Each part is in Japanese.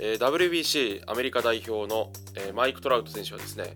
えー、WBC アメリカ代表の、えー、マイク・トラウト選手はですね、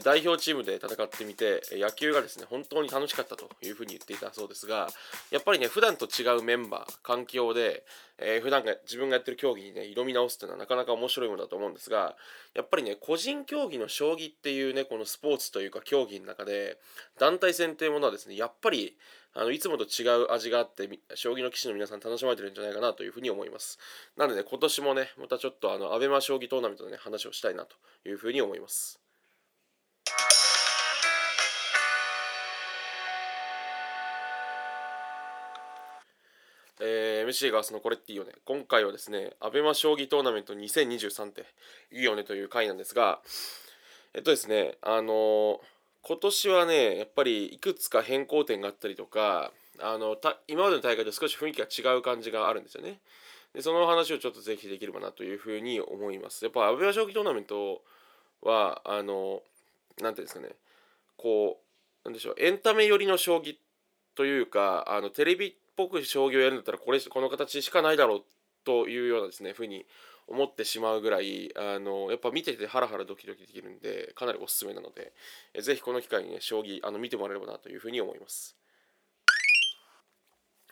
代表チームで戦ってみて野球がですね本当に楽しかったというふうに言っていたそうですがやっぱりね普段と違うメンバー環境で、えー、普段が自分がやってる競技にね挑み直すっていうのはなかなか面白いものだと思うんですがやっぱりね個人競技の将棋っていうねこのスポーツというか競技の中で団体戦というものはですねやっぱりあのいつもと違う味があって将棋の棋士の皆さん楽しまれてるんじゃないかなというふうに思います。なので、ね、今年もねまたちょっとあのアベマ将棋トーナメントのね話をしたいなというふうに思います。えー、MC がそのこれっていいよね今回はですねアベマ将棋トーナメント2023っていいよねという回なんですがえっとですねあのー今年はねやっぱりいくつか変更点があったりとかあの今までの大会と少し雰囲気が違う感じがあるんですよね。でその話をちょっとぜひできればなというふうに思います。やっぱアベマ将棋トーナメントはあの何ていうんですかねこうなんでしょうエンタメ寄りの将棋というかあのテレビぽく将棋をやるんだったらこれこの形しかないだろうというようなですねふうに思ってしまうぐらいあのやっぱ見ててハラハラドキドキできるんでかなりおすすめなのでえぜひこの機会にね将棋あの見てもらえればなというふうに思います。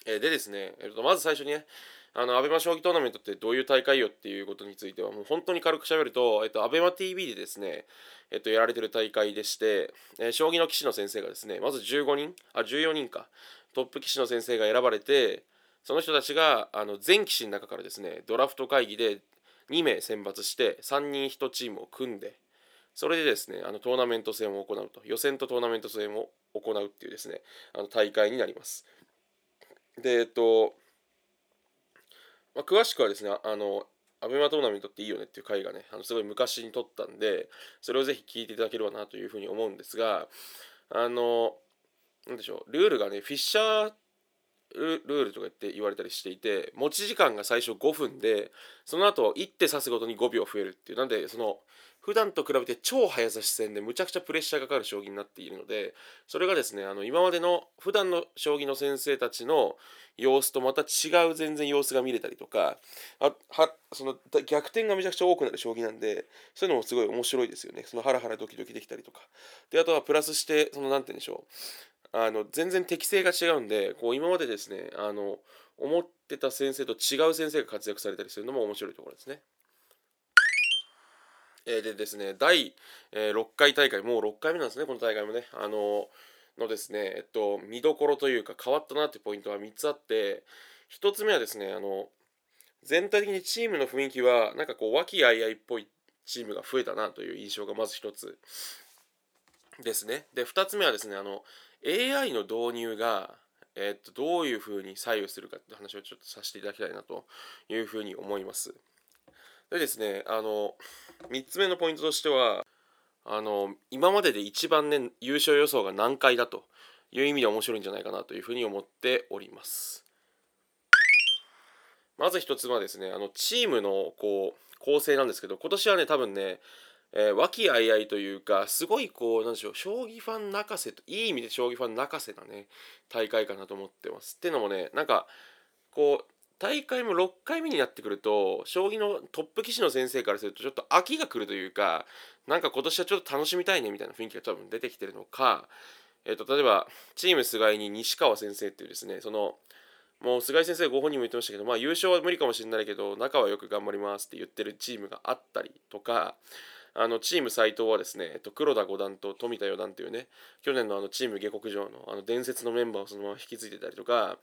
えでですね、えっと、まず最初にねあの、アベマ将棋トーナメントってどういう大会よっていうことについては、もう本当に軽く喋ると、えっと、アベマ TV でですね、えっと、やられてる大会でして、えー、将棋の棋士の先生がですね、まず15人、あ、14人か、トップ棋士の先生が選ばれて、その人たちが、あの、全棋士の中からですね、ドラフト会議で2名選抜して3人1チームを組んでそれでですねあのトーナメント戦を行うと予選とトーナメント戦を行うっていうですねあの大会になります。でえっと、まあ、詳しくはですねあのアベマトーナメントっていいよねっていう回がねあのすごい昔に撮ったんでそれをぜひ聞いていただければなというふうに思うんですがあのなんでしょう。ルールがねフィッシャールールとか言って言われたりしていて持ち時間が最初5分でその後一手指すごとに5秒増えるっていう。なんでその普段と比べて超早指し戦でむちゃくちゃプレッシャーがかかる将棋になっているのでそれがですねあの今までの普段の将棋の先生たちの様子とまた違う全然様子が見れたりとかあはその逆転がめちゃくちゃ多くなる将棋なんでそういうのもすごい面白いですよね。そのハラハラドキドキできたりとか。であとはプラスしてその何て言うんでしょう。あの全然適性が違うんでこう今までですねあの思ってた先生と違う先生が活躍されたりするのも面白いところですね。えー、でですね第、えー、6回大会もう6回目なんですねこの大会もね。あののですねえっと見どころというか変わったなってポイントは3つあって1つ目はですねあの全体的にチームの雰囲気はなんかこう和気あいあいっぽいチームが増えたなという印象がまず1つですね。で2つ目はですねあの AI の導入が、え、っとどういうふうに左右するかって話をちょっとさせていただきたいなというふうに思います。でですね、あの、3つ目のポイントとしては、あの、今までで一番ね、優勝予想が難解だという意味で面白いんじゃないかなというふうに思っております。まず1つはですね、あの、チームのこう、構成なんですけど、今年はね、多分ね、和気あいあいというかすごいこうなんでしょう将棋ファン泣かせといい意味で将棋ファン泣かせなね大会かなと思ってます。っていうのもねなんかこう大会も6回目になってくると将棋のトップ棋士の先生からするとちょっと飽きが来るというかなんか今年はちょっと楽しみたいねみたいな雰囲気が多分出てきてるのか、えーと、例えばチーム菅井に西川先生っていうですねそのもう菅井先生ご本人も言ってましたけど、まあ、優勝は無理かもしれないけど中はよく頑張りますって言ってるチームがあったりとかあのチーム斎藤はですね、えっと、黒田五段と富田四段というね去年のあのチーム下克上のあの伝説のメンバーをそのまま引き継いでたりとか、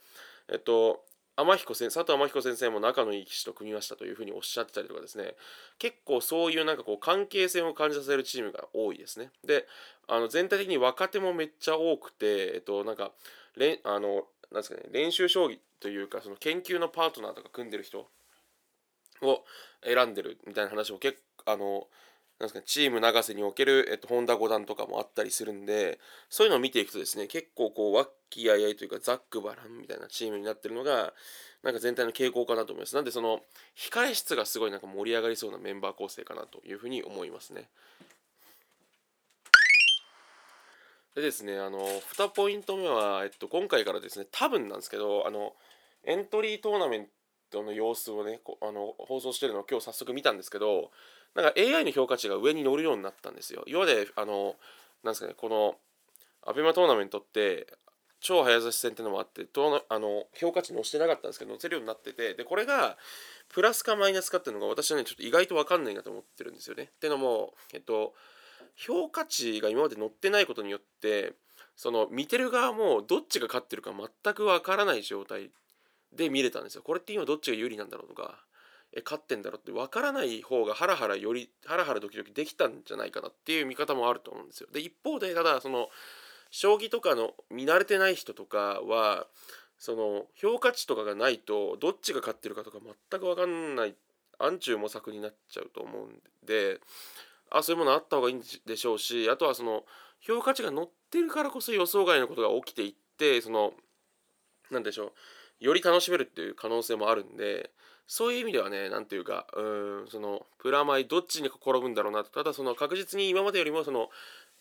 えっと、天彦先佐藤天彦先生も仲のいい棋士と組みましたというふうにおっしゃってたりとかですね。結構そういうなんかこう関係性を感じさせるチームが多いですね。であの全体的に若手もめっちゃ多くてえっとなんかれあのなんですかね練習将棋というかその研究のパートナーとか組んでる人を選んでるみたいな話も結構あのなんですかチーム永瀬における、えっと、本田五段とかもあったりするんでそういうのを見ていくとですね結構こう和気あいあいというかザックバランみたいなチームになってるのがなんか全体の傾向かなと思います。なんでその控え室がすごいなんか盛り上がりそうなメンバー構成かなというふうに思いますね。でですねあの2ポイント目は、えっと、今回からですね多分なんですけどあのエントリートーナメントの様子をねあの放送してるのを今日早速見たんですけどなんか AI の評価値が上に乗るようになったんですよ。今まであのなんですかねこのアベマトーナメントって超早指し戦っていうのもあってとあの評価値載してなかったんですけど載せるようになっててでこれがプラスかマイナスかっていうのが私はねちょっと意外と分かんないなと思ってるんですよね。っていうのもえっと評価値が今まで載ってないことによってその見てる側もどっちが勝ってるか全くわからない状態で見れたんですよ。これって今どっちが有利なんだろうとか勝ってんだろうってわからない方がハラハラよりハラハラドキドキできたんじゃないかなっていう見方もあると思うんですよ。で一方でただその将棋とかの見慣れてない人とかはその評価値とかがないとどっちが勝ってるかとか全く分かんない暗中模索になっちゃうと思うんであそういうものあった方がいいんでしょうしあとはその評価値が乗ってるからこそ予想外のことが起きていってその何でしょうより楽しめるっていう可能性もあるんでそういう意味ではね何ていうかうんそのプラマイどっちに転ぶんだろうなただその確実に今までよりもその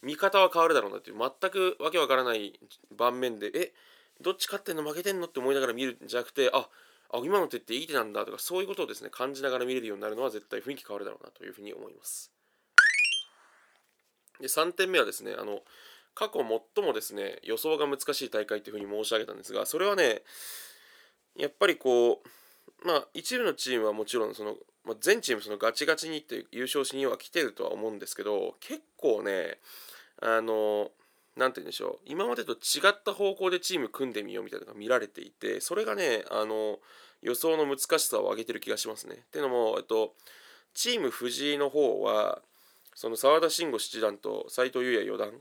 見方は変わるだろうなっていう全くわけわからない盤面でえどっち勝ってんの負けてんのって思いながら見るんじゃなくてああ今の手っていい手なんだとかそういうことをですね感じながら見れるようになるのは絶対雰囲気変わるだろうなというふうに思います。で3点目はですねあの過去最もですね予想が難しい大会というふうに申し上げたんですがそれはねやっぱりこうまあ一部のチームはもちろんその、まあ、全チームそのガチガチにって優勝しには来てるとは思うんですけど結構ねあの何て言うんでしょう今までと違った方向でチーム組んでみようみたいなのが見られていてそれがねあの予想の難しさを上げてる気がしますね。っていうのも、えっと、チーム藤井の方はその澤田慎吾七段と斎藤裕也四段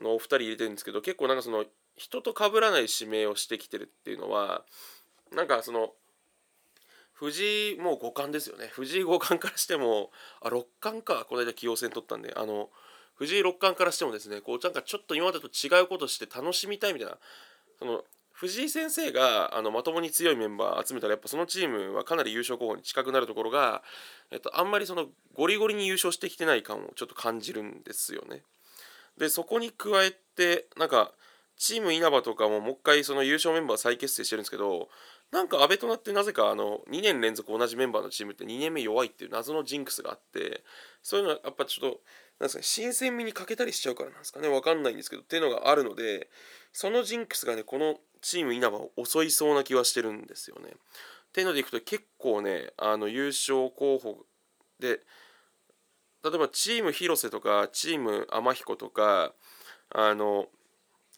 のお二人入れてるんですけど結構なんかその人と被らない指名をしてきてるっていうのはなんかその藤井もう五冠ですよね。藤井五冠からしてもあ六冠か。この間棋王戦取ったんで。あの藤井六冠からしてもですねこうなんかちょっと今までと違うことして楽しみたいみたいな。その藤井先生があのまともに強いメンバー集めたらやっぱそのチームはかなり優勝候補に近くなるところが、えっと、あんまりそのゴリゴリに優勝してきてない感をちょっと感じるんですよね。でそこに加えてなんかチーム稲葉とかももう一回その優勝メンバー再結成してるんですけどなんか安倍となってなぜかあの2年連続同じメンバーのチームって2年目弱いっていう謎のジンクスがあってそういうのはやっぱちょっとなんですか新鮮味に欠けたりしちゃうからなんですかね分かんないんですけどっていうのがあるのでそのジンクスがねこのチーム稲葉を襲いそうな気はしてるんですよね。っていうのでいくと結構ねあの優勝候補で例えばチーム広瀬とかチーム天彦とかあの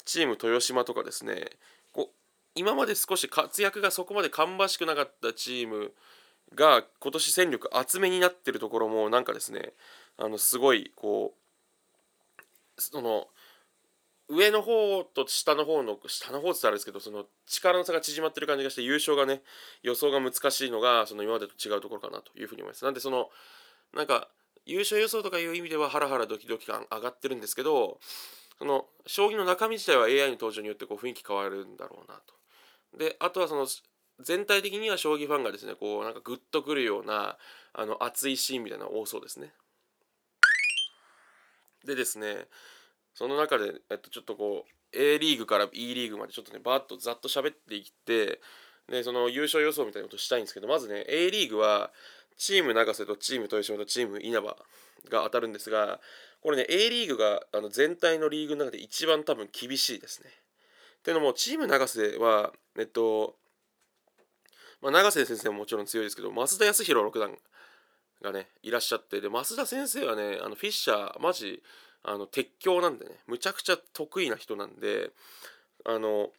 チーム豊島とかですねこう今まで少し活躍がそこまで芳しくなかったチームが今年戦力厚めになってるところもなんかですねあのすごいこうその上の方と下の方の下の方って言ったらあれですけどその力の差が縮まってる感じがして優勝がね予想が難しいのがその今までと違うところかなというふうに思います。なんでそのなんか優勝予想とかいう意味ではハラハラドキドキ感上がってるんですけどその将棋の中身自体は AI の登場によってこう雰囲気変わるんだろうなと。であとはその全体的には将棋ファンがですねこうなんかグッとくるようなあの熱いシーンみたいなの多そうですね。でですねその中で、えっと、ちょっとこう A リーグから E リーグまでちょっとねバーッとざっと喋っていってでその優勝予想みたいなことしたいんですけどまずね A リーグはチーム永瀬とチーム豊島とチーム稲葉が当たるんですがこれね A リーグがあの全体のリーグの中で一番多分厳しいですね。っていうのもチーム永瀬はえっとまあ、永瀬先生ももちろん強いですけど増田康弘六段がねいらっしゃってで増田先生はねあのフィッシャーマジあの鉄橋なんでねむちゃくちゃ得意な人なんであの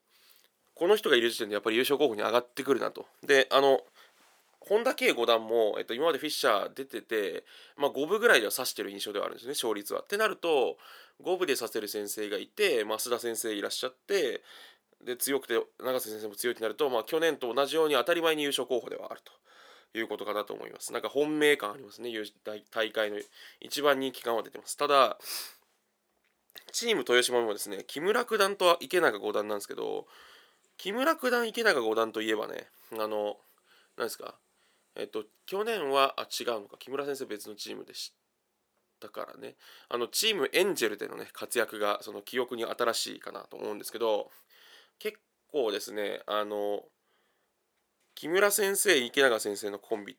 この人がいる時点でやっぱり優勝候補に上がってくるなと。であの本田圭五段も、えっと、今までフィッシャー出てて、まあ、5分ぐらいでは指してる印象ではあるんですね勝率は。ってなると5分で指せる先生がいて増田先生いらっしゃってで強くて永瀬先生も強いとなると、まあ、去年と同じように当たり前に優勝候補ではあると。いうことかなと思います。なんか本命感ありますね、大会の一番人気感は出てます。ただ、チーム豊島もですね、木村九段と池永五段なんですけど、木村九段、池永五段といえばね、あの、何ですか、えっと、去年は、あ、違うのか、木村先生別のチームでしだからね。あのチームエンジェルでのね活躍がその記憶に新しいかなと思うんですけど結構ですねあの木村先生池永先生のコンビ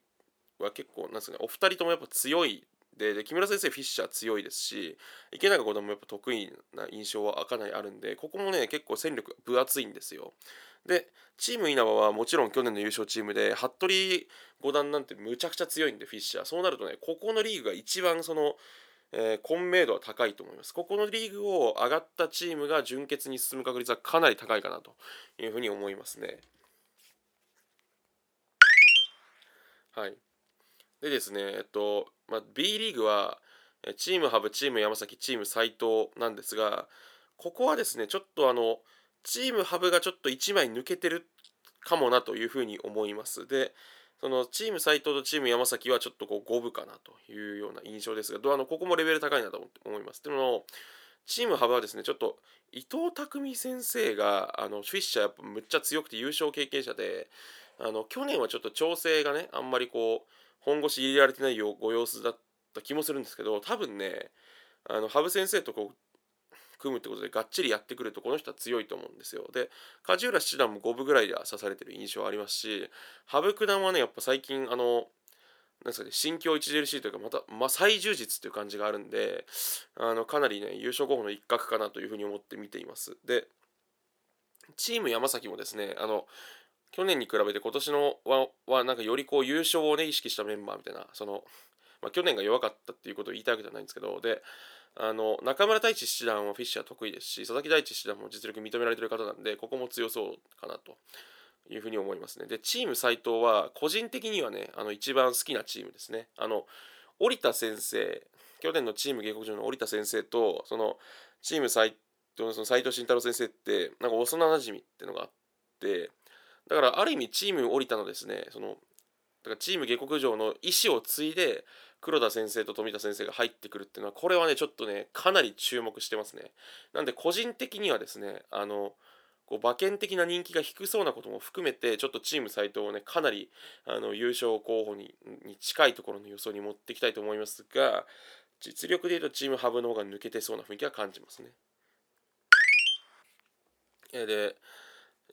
は結構なんですねお二人ともやっぱ強いでで木村先生フィッシャー強いですし池永五段もやっぱ得意な印象はかなりあるんでここもね結構戦力分厚いんですよ。でチーム稲葉はもちろん去年の優勝チームで服部五段なんてむちゃくちゃ強いんでフィッシャーそうなるとねここのリーグが一番そのえー、混迷度は高いと思います。ここのリーグを上がったチームが準決に進む確率はかなり高いかなというふうに思いますね。はい。でですね、えっと、まあ、B リーグは、チームハブ、チーム山崎、チーム斎藤なんですが、ここはですね、ちょっとあの、チームハブがちょっと1枚抜けてるかもなというふうに思います。で、そのチーム斎藤とチーム山崎はちょっとこう五分かなというような印象ですが、あのここもレベル高いなと思います。でも、チーム幅はですね、ちょっと伊藤匠先生があのフィッシャーやっぱむっちゃ強くて優勝経験者で、あの去年はちょっと調整がね、あんまりこう、本腰入れられてないよご様子だった気もするんですけど、多分ね、あの羽生先生とこう組むってことでがっちりやってくるとこの人は強いと思うんですよ。で梶浦七段も五分ぐらいで指されてる印象はありますし羽生九段はねやっぱ最近あのなんですかね、心境著しいというか、また、まあ、最充実という感じがあるんで、あのかなりね、優勝候補の一角かなというふうに思って見ています。で、チーム山崎もですね、あの、去年に比べて今年のは、はなんかよりこう優勝をね、意識したメンバーみたいな、その、まあ、去年が弱かったっていうことを言いたいわけじゃないんですけど、で、あの中村太一七段はフィッシャー得意ですし佐々木大地七段も実力認められてる方なんでここも強そうかなというふうに思いますね。でチーム斎藤は個人的にはねあの一番好きなチームですね。あの織田先生去年のチーム下克上の織田先生とそのチーム斎藤のその斉藤慎太郎先生ってなんか幼なじみってのがあってだからある意味チーム織田のですねそのだからチーム下克上の意思を継いで黒田先生と富田先生が入ってくるっていうのはこれはねちょっとねかなり注目してますねなんで個人的にはですねあのこう馬券的な人気が低そうなことも含めてちょっとチーム斎藤をねかなりあの優勝候補にに近いところの予想に持っていきたいと思いますが実力でいうとチームハブの方が抜けてそうな雰囲気は感じますね。で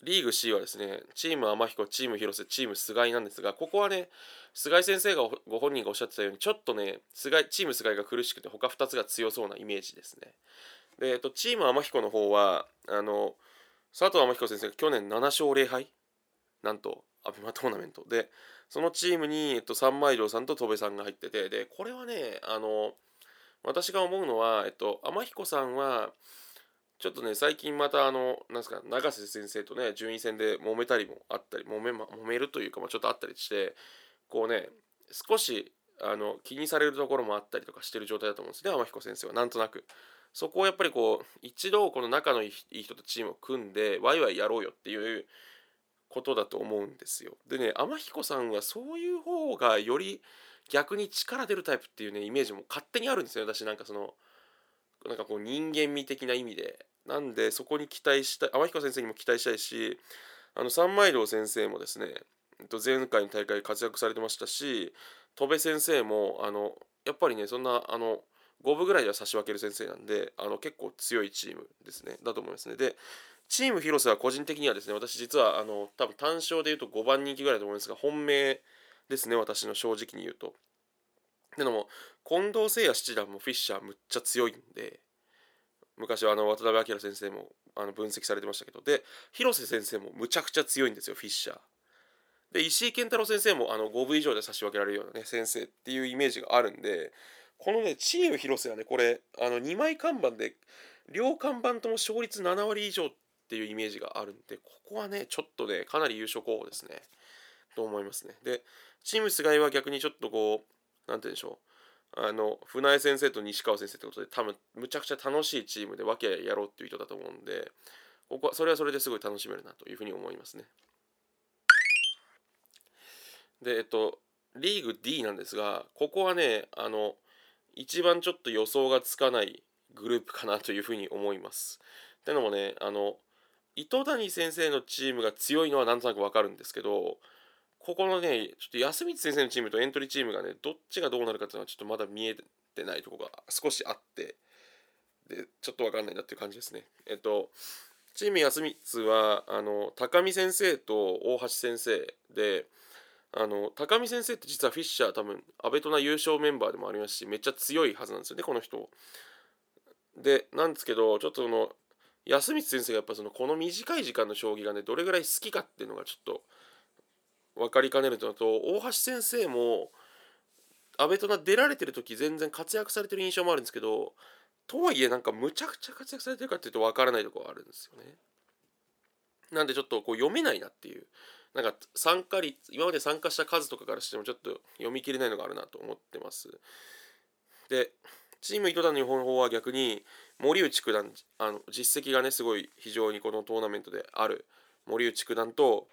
リーグ C はですねチーム天彦チーム広瀬チーム菅井なんですがここはね菅井先生がご本人がおっしゃってたようにちょっとね菅井チーム菅井が苦しくて他2つが強そうなイメージですね。で、えっと、チーム天彦の方はあの佐藤天彦先生が去年7勝0敗なんとアベマトーナメント。でそのチームに、えっと、三枚堂さんと戸部さんが入っててでこれはねあの私が思うのは、えっと、天彦さんはちょっとね、最近またあの、なんですか、永瀬先生とね、順位戦で揉めたりもあったり、揉め,、ま、揉めるというか、まあ、ちょっとあったりして、こうね、少しあの気にされるところもあったりとかしてる状態だと思うんですね、天彦先生は、なんとなく。そこをやっぱりこう、一度この仲のいい人とチームを組んで、ワイワイやろうよっていうことだと思うんですよ。でね、天彦さんはそういう方がより逆に力出るタイプっていうね、イメージも勝手にあるんですよ、私なんかその、なんかこう人間味的な意味で。なんでそこに期待したい天彦先生にも期待したいしあの三枚堂先生もですね前回の大会活躍されてましたし戸部先生もあのやっぱりねそんなあの5分ぐらいでは差し分ける先生なんであの結構強いチームですね。だと思いますね。でチーム広瀬は個人的にはですね私実はあの多分単勝で言うと5番人気ぐらいだと思うんですが本命ですね私の正直に言うと。でも近藤誠也七段もフィッシャーむっちゃ強いんで昔はあの渡辺明先生もあの分析されてましたけど。で広瀬先生もむちゃくちゃ強いんですよフィッシャー。で石井健太郎先生もあの5分以上で差し分けられるようなね先生っていうイメージがあるんでこのねチーム広瀬はねこれあの2枚看板で両看板とも勝率7割以上っていうイメージがあるんでここはねちょっとねかなり優勝候補ですね。と思いますね。でチーム菅井は逆にちょっとこう何て言うんでしょう。あの船江先生と西川先生ってことで多分むちゃくちゃ楽しいチームで分けやろうっていう人だと思うんでここはそれはそれですごい楽しめるなというふうに思いますね。でえっとリーグ D なんですがここはねあの一番ちょっと予想がつかないグループかなというふうに思います。ってのもねあの糸谷先生のチームが強いのはなんとなく分かるんですけどここのね、ちょっと安光先生のチームとエントリーチームがね、どっちがどうなるかっていうのはちょっとまだ見えてないとこが少しあってでちょっと分かんないなっていう感じですね。えっとチーム安光はあの高見先生と大橋先生であの高見先生って実はフィッシャー多分阿部とな優勝メンバーでもありますしめっちゃ強いはずなんですよねこの人。でなんですけどちょっとその安光先生がやっぱそのこの短い時間の将棋がねどれぐらい好きかっていうのがちょっと分かりかねるとのと大橋先生も阿部とな出られてる時全然活躍されてる印象もあるんですけどとはいえなんかむちゃくちゃ活躍されてるかっていうと分からないところがあるんですよね。なんでちょっとこう読めないなっていうなんか参加率今まで参加した数とかからしてもちょっと読み切れないのがあるなと思ってます。でチーム糸谷の方は逆に森内九段あの実績がねすごい非常にこのトーナメントである森内九段と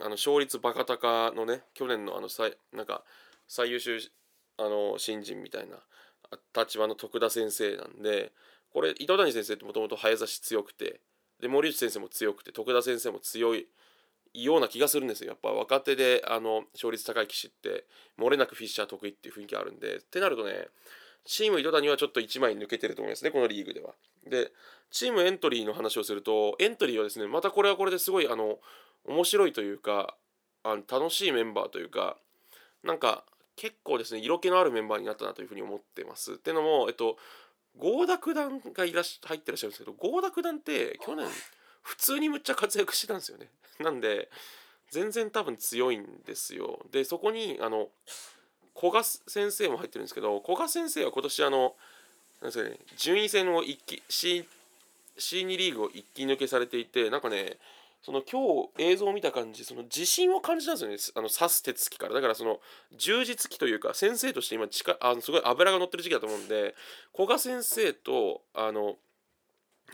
あの勝率バカ高のね去年のあの最なんか最優秀あの新人みたいな立場の徳田先生なんでこれ糸谷先生ってもともと早指し強くてで森内先生も強くて徳田先生も強いような気がするんですよ。やっぱ若手であの勝率高い棋士って漏れなくフィッシャー得意っていう雰囲気あるんでってなるとねチーム糸谷はちょっと1枚抜けてると思いますねこのリーグでは。でチームエントリーの話をするとエントリーはですねまたこれはこれですごいあの面白いというかあの楽しいメンバーというかなんか結構ですね色気のあるメンバーになったなというふうに思ってます。っていうのもえっと合田九段がいらし入ってらっしゃるんですけど合田九段って去年普通にむっちゃ活躍してたんですよね。なんで全然多分強いんですよ。でそこにあの古賀先生も入ってるんですけど古賀先生は今年あのなんですかね順位戦を一気 C C2 リーグを一気抜けされていてなんかねその今日映像を見た感じその自信を感じたんですよねあの指す手つきからだからその充実期というか先生として今近あのすごい脂が乗ってる時期だと思うんで古賀先生とあのなん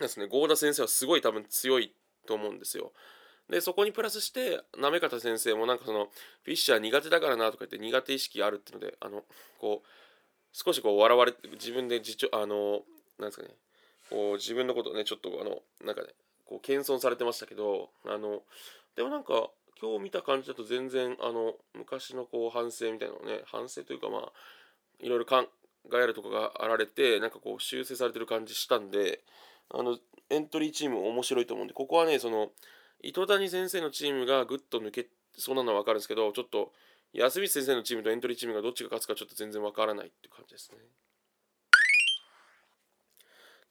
ですね合田先生はすごい多分強いと思うんですよ。でそこにプラスして行方先生もなんかそのフィッシャー苦手だからなとか言って苦手意識あるっていうのであのこう少しこう笑われて自分で自重あのなんですかねこう自分のことねちょっとあのなんかねこう謙遜されてましたけどあのでもなんか今日見た感じだと全然あの昔のこう反省みたいなのね反省というかまあいろいろ考えるとこがあられてなんかこう修正されてる感じしたんであのエントリーチーム面白いと思うんでここはねその糸谷先生のチームがぐっと抜けそうなのは分かるんですけどちょっと安光先生のチームとエントリーチームがどっちが勝つかちょっと全然分からないっていう感じですね。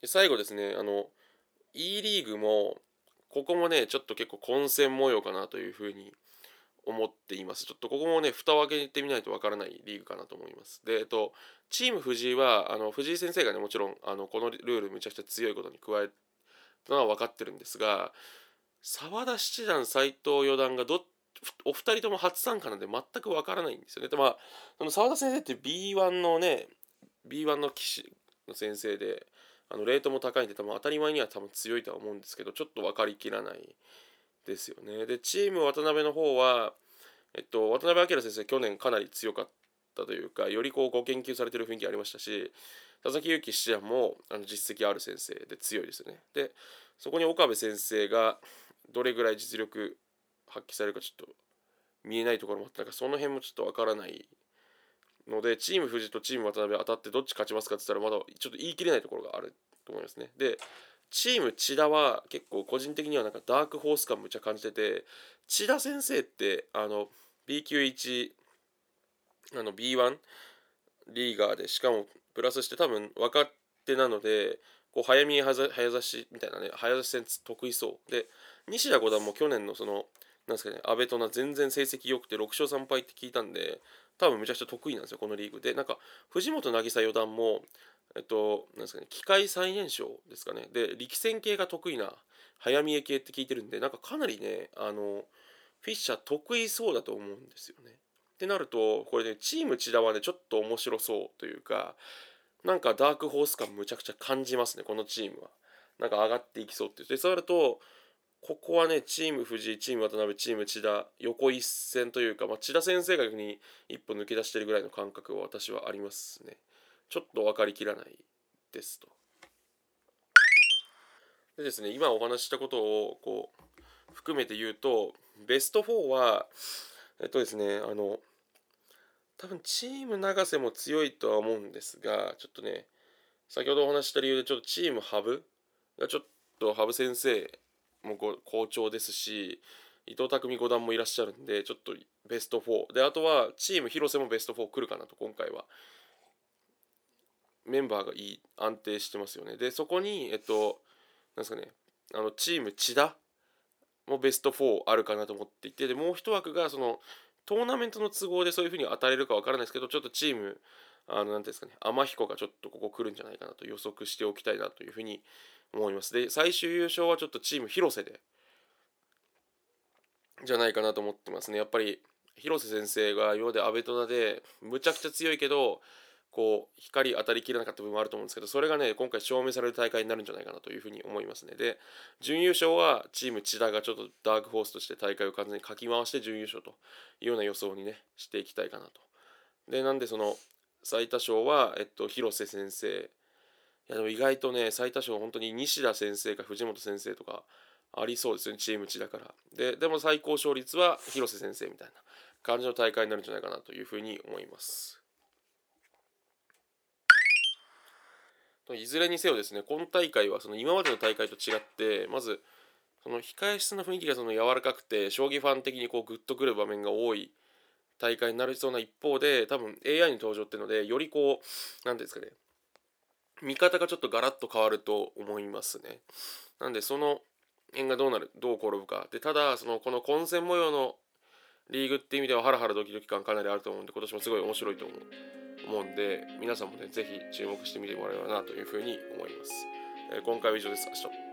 で最後ですねあの E リーグもここもねちょっと結構混戦模様かなというふうに思っています。ちょっとここもね蓋を開けてみないと分からないリーグかなと思います。でえっとチーム藤井はあの藤井先生がねもちろんあのこのルールめちゃくちゃ強いことに加えたのは分かってるんですが澤田七段斎藤四段がどお二人とも初参加なんで全くわからないんですよね。でまあその澤田先生って B1 のね B1 の棋士の先生であのレートも高いんで多分当たり前には多分強いとは思うんですけどちょっと分かりきらないですよね。でチーム渡辺の方はえっと渡辺明先生去年かなり強かったというかよりこうご研究されてる雰囲気ありましたし佐々木勇気七段もあの実績ある先生で強いですよね。でそこに岡部先生がどれぐらい実力発揮されるかちょっと見えないところもあったからその辺もちょっとわからないのでチーム富士とチーム渡辺当たってどっち勝ちますかって言ったらまだちょっと言い切れないところがあると思いますね。でチーム千田は結構個人的にはなんかダークホース感むっちゃ感じてて千田先生ってあの B 級1あの B1 リーガーでしかもプラスして多分若手なのでこう早見え早指しみたいなね早指し戦得意そうで西田五段も去年のそのなんですかね阿部とな全然成績良くて6勝3敗って聞いたんで多分めちゃくちゃ得意なんですよこのリーグ。でなんか藤本渚四段もえっとなんですかね機械最年少ですかね。で力戦系が得意な早見え系って聞いてるんでなんかかなりねあのフィッシャー得意そうだと思うんですよね。ってなるとこれねチーム千田はねちょっと面白そうというかなんかダークホース感むちゃくちゃ感じますねこのチームは。なんか上がっていきそうってでそうなるとここはねチーム藤井チーム渡辺チーム千田横一線というか、まあ、千田先生が逆に一歩抜け出してるぐらいの感覚は私はありますね。ちょっと分かりきらないですと。でですね今お話ししたことをこう含めて言うとベスト4はえっとですねあの多分チーム永瀬も強いとは思うんですがちょっとね先ほどお話した理由でちょっとチームハブがちょっと羽生先生も好調ですし伊藤匠五段もいらっしゃるんでちょっとベスト4であとはチーム広瀬もベスト4来るかなと今回は。メンバーがいい安定してますよね。でそこにえっとなんですかねあのチーム千田もベスト4あるかなと思っていてでもう一枠がそのトーナメントの都合でそういうふうに当たれるか分からないですけどちょっとチームあの何ていうんですかね天彦がちょっとここ来るんじゃないかなと予測しておきたいなというふうに思います。で最終優勝はちょっとチーム広瀬でじゃないかなと思ってますね。やっぱり広瀬先生が今まで阿部トナでむちゃくちゃ強いけどこう光当たりきれなかった部分もあると思うんですけどそれがね今回証明される大会になるんじゃないかなというふうに思いますね。で準優勝はチーム千田がちょっとダークホースとして大会を完全にかき回して準優勝というような予想にねしていきたいかなと。でなんでその最多勝は、えっと、広瀬先生いやでも意外とね最多勝本当に西田先生か藤本先生とかありそうですよねチーム千だから。ででも最高勝率は広瀬先生みたいな感じの大会になるんじゃないかなというふうに思います。いずれにせよですね今大会はその今までの大会と違ってまずその控え室の雰囲気がその柔らかくて将棋ファン的にこうグッとくる場面が多い大会になりそうな一方で多分 AI に登場っていうのでよりこう何ていうんですかね見方がちょっとガラッと変わると思いますね。なんでその辺がどうなるどう転ぶか。でただそのこの混戦模様のリーグっていう意味ではハラハラドキドキ感かなりあると思うんで今年もすごい面白いと思う思うんで皆さんもね是非注目してみてもらえればなというふうに思います、えー、今回は以上です。明日。